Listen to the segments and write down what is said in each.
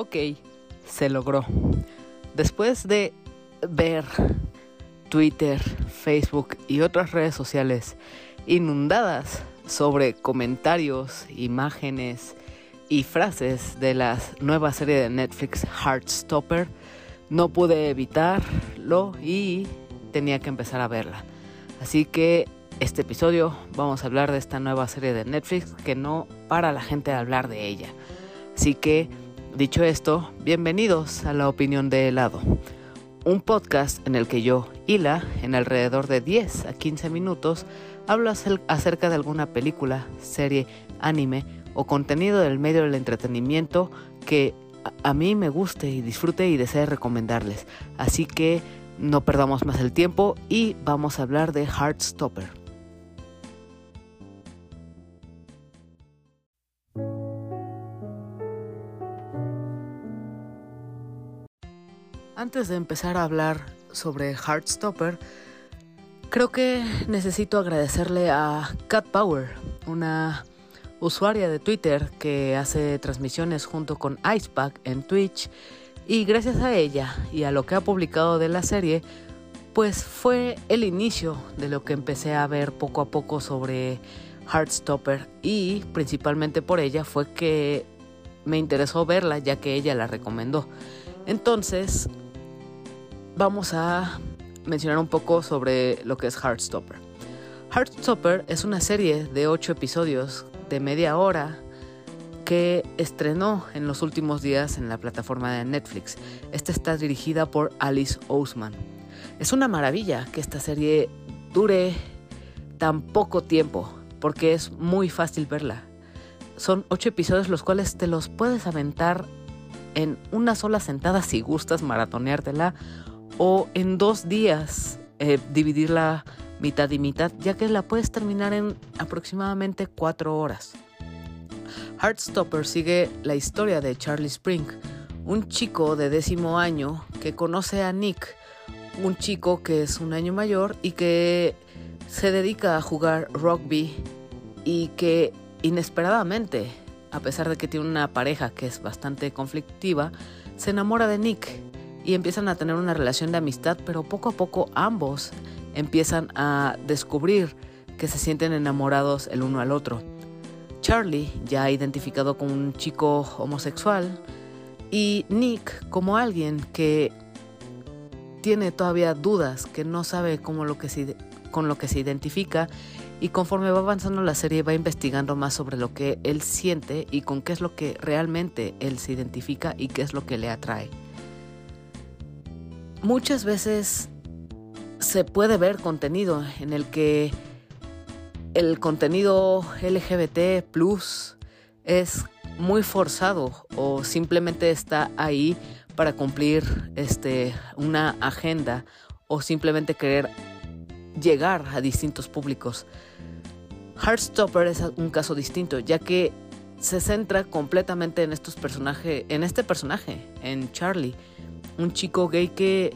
Ok, se logró. Después de ver Twitter, Facebook y otras redes sociales inundadas sobre comentarios, imágenes y frases de la nueva serie de Netflix Heartstopper, no pude evitarlo y tenía que empezar a verla. Así que este episodio vamos a hablar de esta nueva serie de Netflix que no para la gente de hablar de ella. Así que, dicho esto, bienvenidos a la opinión de helado. Un podcast en el que yo, Hila, en alrededor de 10 a 15 minutos, hablo acerca de alguna película, serie, anime o contenido del medio del entretenimiento que a mí me guste y disfrute y desee recomendarles. Así que no perdamos más el tiempo y vamos a hablar de Heartstopper. Antes de empezar a hablar sobre Heartstopper, creo que necesito agradecerle a Cat Power, una usuaria de Twitter que hace transmisiones junto con Icepack en Twitch y gracias a ella y a lo que ha publicado de la serie, pues fue el inicio de lo que empecé a ver poco a poco sobre Heartstopper y principalmente por ella fue que me interesó verla ya que ella la recomendó. Entonces, vamos a mencionar un poco sobre lo que es Heartstopper. Heartstopper es una serie de 8 episodios de media hora que estrenó en los últimos días en la plataforma de Netflix. Esta está dirigida por Alice Ousman. Es una maravilla que esta serie dure tan poco tiempo, porque es muy fácil verla. Son ocho episodios los cuales te los puedes aventar en una sola sentada si gustas maratoneártela o en dos días eh, dividirla mitad y mitad, ya que la puedes terminar en aproximadamente cuatro horas. Heartstopper sigue la historia de Charlie Spring, un chico de décimo año que conoce a Nick, un chico que es un año mayor y que se dedica a jugar rugby y que inesperadamente, a pesar de que tiene una pareja que es bastante conflictiva, se enamora de Nick y empiezan a tener una relación de amistad, pero poco a poco ambos empiezan a descubrir que se sienten enamorados el uno al otro. Charlie, ya identificado como un chico homosexual, y Nick como alguien que tiene todavía dudas, que no sabe cómo lo que con lo que se identifica y conforme va avanzando la serie va investigando más sobre lo que él siente y con qué es lo que realmente él se identifica y qué es lo que le atrae. Muchas veces se puede ver contenido en el que el contenido LGBT plus es muy forzado o simplemente está ahí para cumplir este, una agenda o simplemente querer llegar a distintos públicos. Heartstopper es un caso distinto, ya que se centra completamente en estos personajes, en este personaje, en Charlie, un chico gay que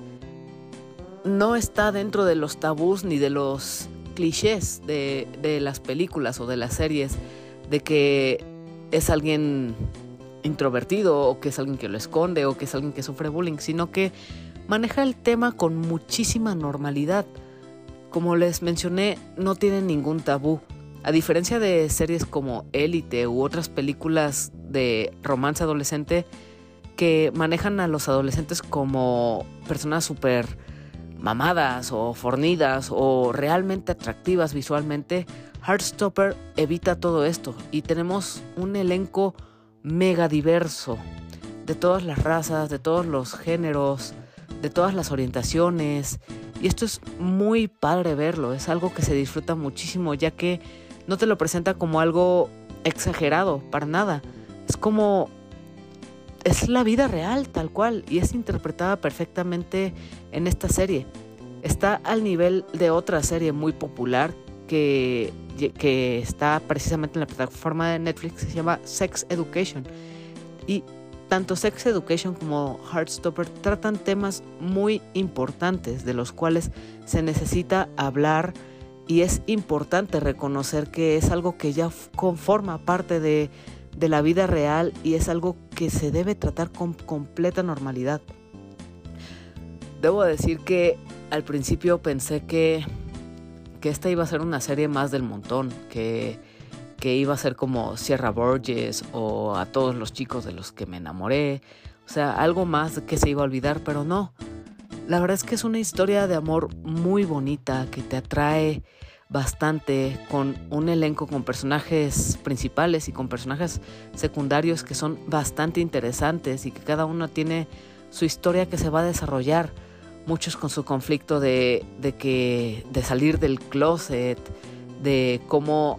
no está dentro de los tabús ni de los clichés de, de las películas o de las series de que es alguien introvertido o que es alguien que lo esconde o que es alguien que sufre bullying, sino que maneja el tema con muchísima normalidad. Como les mencioné, no tiene ningún tabú. A diferencia de series como Élite u otras películas de romance adolescente que manejan a los adolescentes como personas súper mamadas o fornidas o realmente atractivas visualmente, Heartstopper evita todo esto. Y tenemos un elenco mega diverso de todas las razas, de todos los géneros, de todas las orientaciones. Y esto es muy padre verlo, es algo que se disfruta muchísimo ya que no te lo presenta como algo exagerado, para nada, es como es la vida real tal cual y es interpretada perfectamente en esta serie. Está al nivel de otra serie muy popular que, que está precisamente en la plataforma de Netflix, se llama Sex Education. Y tanto Sex Education como Heartstopper tratan temas muy importantes de los cuales se necesita hablar y es importante reconocer que es algo que ya conforma parte de, de la vida real y es algo que se debe tratar con completa normalidad. Debo decir que al principio pensé que, que esta iba a ser una serie más del montón, que, que iba a ser como Sierra Borges o a todos los chicos de los que me enamoré, o sea, algo más que se iba a olvidar, pero no. La verdad es que es una historia de amor muy bonita que te atrae bastante con un elenco con personajes principales y con personajes secundarios que son bastante interesantes y que cada uno tiene su historia que se va a desarrollar. Muchos con su conflicto de, de que de salir del closet, de cómo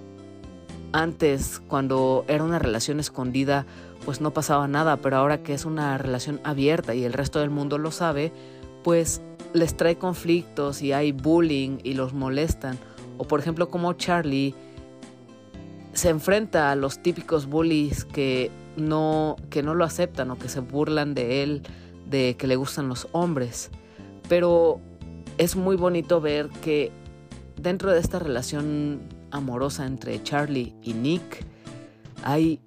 antes cuando era una relación escondida pues no pasaba nada, pero ahora que es una relación abierta y el resto del mundo lo sabe, pues les trae conflictos y hay bullying y los molestan. O por ejemplo como Charlie se enfrenta a los típicos bullies que no, que no lo aceptan o que se burlan de él, de que le gustan los hombres. Pero es muy bonito ver que dentro de esta relación amorosa entre Charlie y Nick hay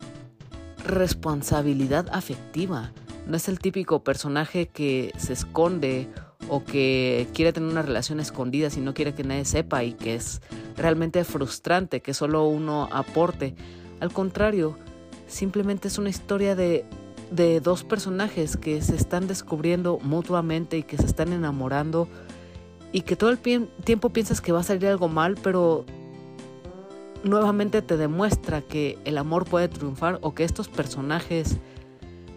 responsabilidad afectiva. No es el típico personaje que se esconde o que quiere tener una relación escondida si no quiere que nadie sepa y que es realmente frustrante que solo uno aporte. Al contrario, simplemente es una historia de, de dos personajes que se están descubriendo mutuamente y que se están enamorando y que todo el tiempo piensas que va a salir algo mal, pero nuevamente te demuestra que el amor puede triunfar o que estos personajes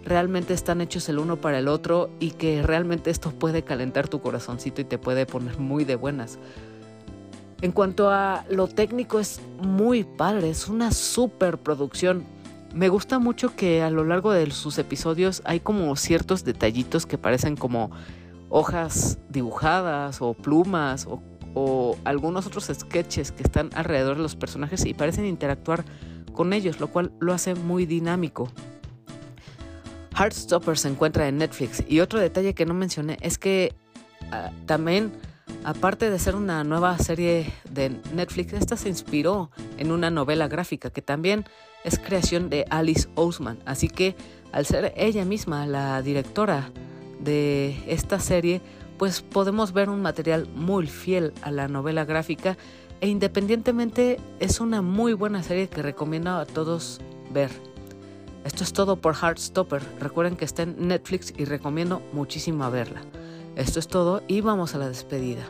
realmente están hechos el uno para el otro y que realmente esto puede calentar tu corazoncito y te puede poner muy de buenas. En cuanto a lo técnico es muy padre, es una super producción. Me gusta mucho que a lo largo de sus episodios hay como ciertos detallitos que parecen como hojas dibujadas o plumas o o algunos otros sketches que están alrededor de los personajes y parecen interactuar con ellos, lo cual lo hace muy dinámico. Heartstopper se encuentra en Netflix y otro detalle que no mencioné es que ah, también, aparte de ser una nueva serie de Netflix, esta se inspiró en una novela gráfica que también es creación de Alice Ousman. Así que al ser ella misma la directora de esta serie, pues podemos ver un material muy fiel a la novela gráfica e independientemente es una muy buena serie que recomiendo a todos ver. Esto es todo por Heartstopper. Recuerden que está en Netflix y recomiendo muchísimo verla. Esto es todo y vamos a la despedida.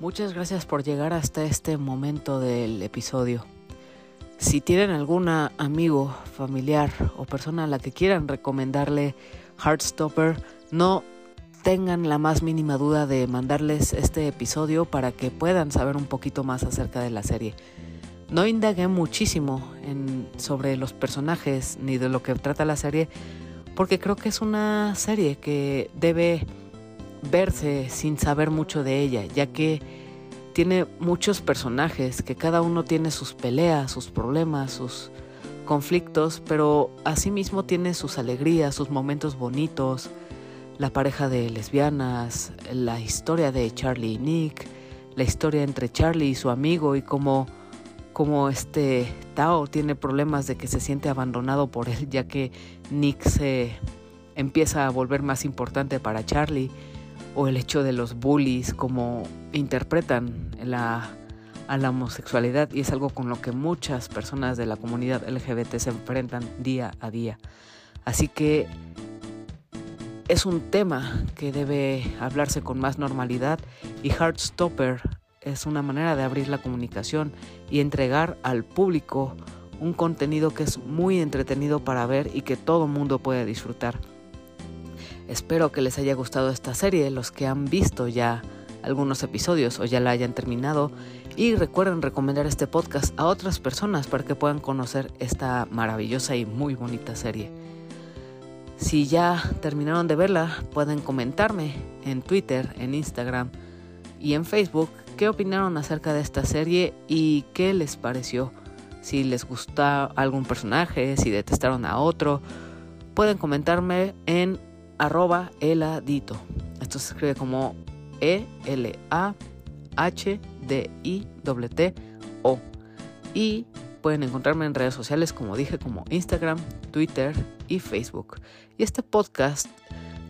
Muchas gracias por llegar hasta este momento del episodio. Si tienen algún amigo, familiar o persona a la que quieran recomendarle Heartstopper, no tengan la más mínima duda de mandarles este episodio para que puedan saber un poquito más acerca de la serie. No indagué muchísimo en, sobre los personajes ni de lo que trata la serie, porque creo que es una serie que debe verse sin saber mucho de ella, ya que tiene muchos personajes, que cada uno tiene sus peleas, sus problemas, sus conflictos, pero asimismo tiene sus alegrías, sus momentos bonitos, la pareja de lesbianas, la historia de Charlie y Nick, la historia entre Charlie y su amigo y cómo, cómo este Tao tiene problemas de que se siente abandonado por él, ya que Nick se empieza a volver más importante para Charlie o el hecho de los bullies, como interpretan la, a la homosexualidad y es algo con lo que muchas personas de la comunidad LGBT se enfrentan día a día. Así que es un tema que debe hablarse con más normalidad y Heartstopper es una manera de abrir la comunicación y entregar al público un contenido que es muy entretenido para ver y que todo mundo puede disfrutar. Espero que les haya gustado esta serie, los que han visto ya algunos episodios o ya la hayan terminado. Y recuerden recomendar este podcast a otras personas para que puedan conocer esta maravillosa y muy bonita serie. Si ya terminaron de verla, pueden comentarme en Twitter, en Instagram y en Facebook qué opinaron acerca de esta serie y qué les pareció. Si les gusta algún personaje, si detestaron a otro, pueden comentarme en arroba heladito. Esto se escribe como E-L-A-H-D-I-T-O. Y pueden encontrarme en redes sociales, como dije, como Instagram, Twitter y Facebook. Y este podcast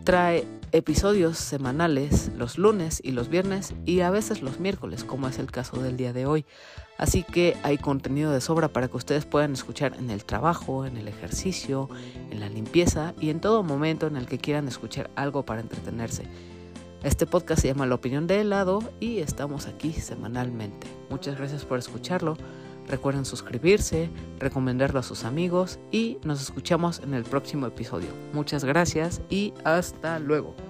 trae episodios semanales los lunes y los viernes y a veces los miércoles, como es el caso del día de hoy. Así que hay contenido de sobra para que ustedes puedan escuchar en el trabajo, en el ejercicio, en la limpieza y en todo momento en el que quieran escuchar algo para entretenerse. Este podcast se llama La opinión de helado y estamos aquí semanalmente. Muchas gracias por escucharlo. Recuerden suscribirse, recomendarlo a sus amigos y nos escuchamos en el próximo episodio. Muchas gracias y hasta luego.